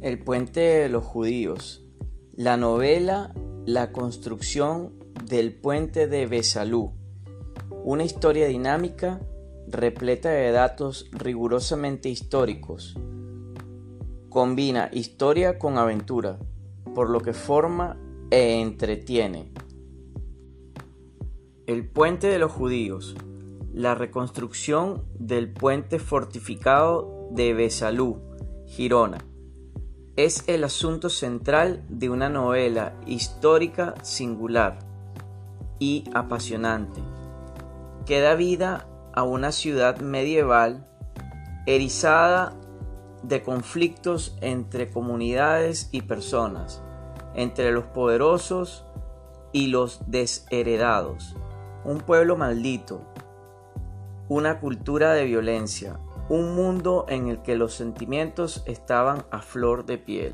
El puente de los judíos. La novela La construcción del puente de Besalú. Una historia dinámica repleta de datos rigurosamente históricos. Combina historia con aventura, por lo que forma e entretiene. El puente de los judíos. La reconstrucción del puente fortificado de Besalú, Girona es el asunto central de una novela histórica singular y apasionante, que da vida a una ciudad medieval erizada de conflictos entre comunidades y personas, entre los poderosos y los desheredados, un pueblo maldito, una cultura de violencia, un mundo en el que los sentimientos estaban a flor de piel.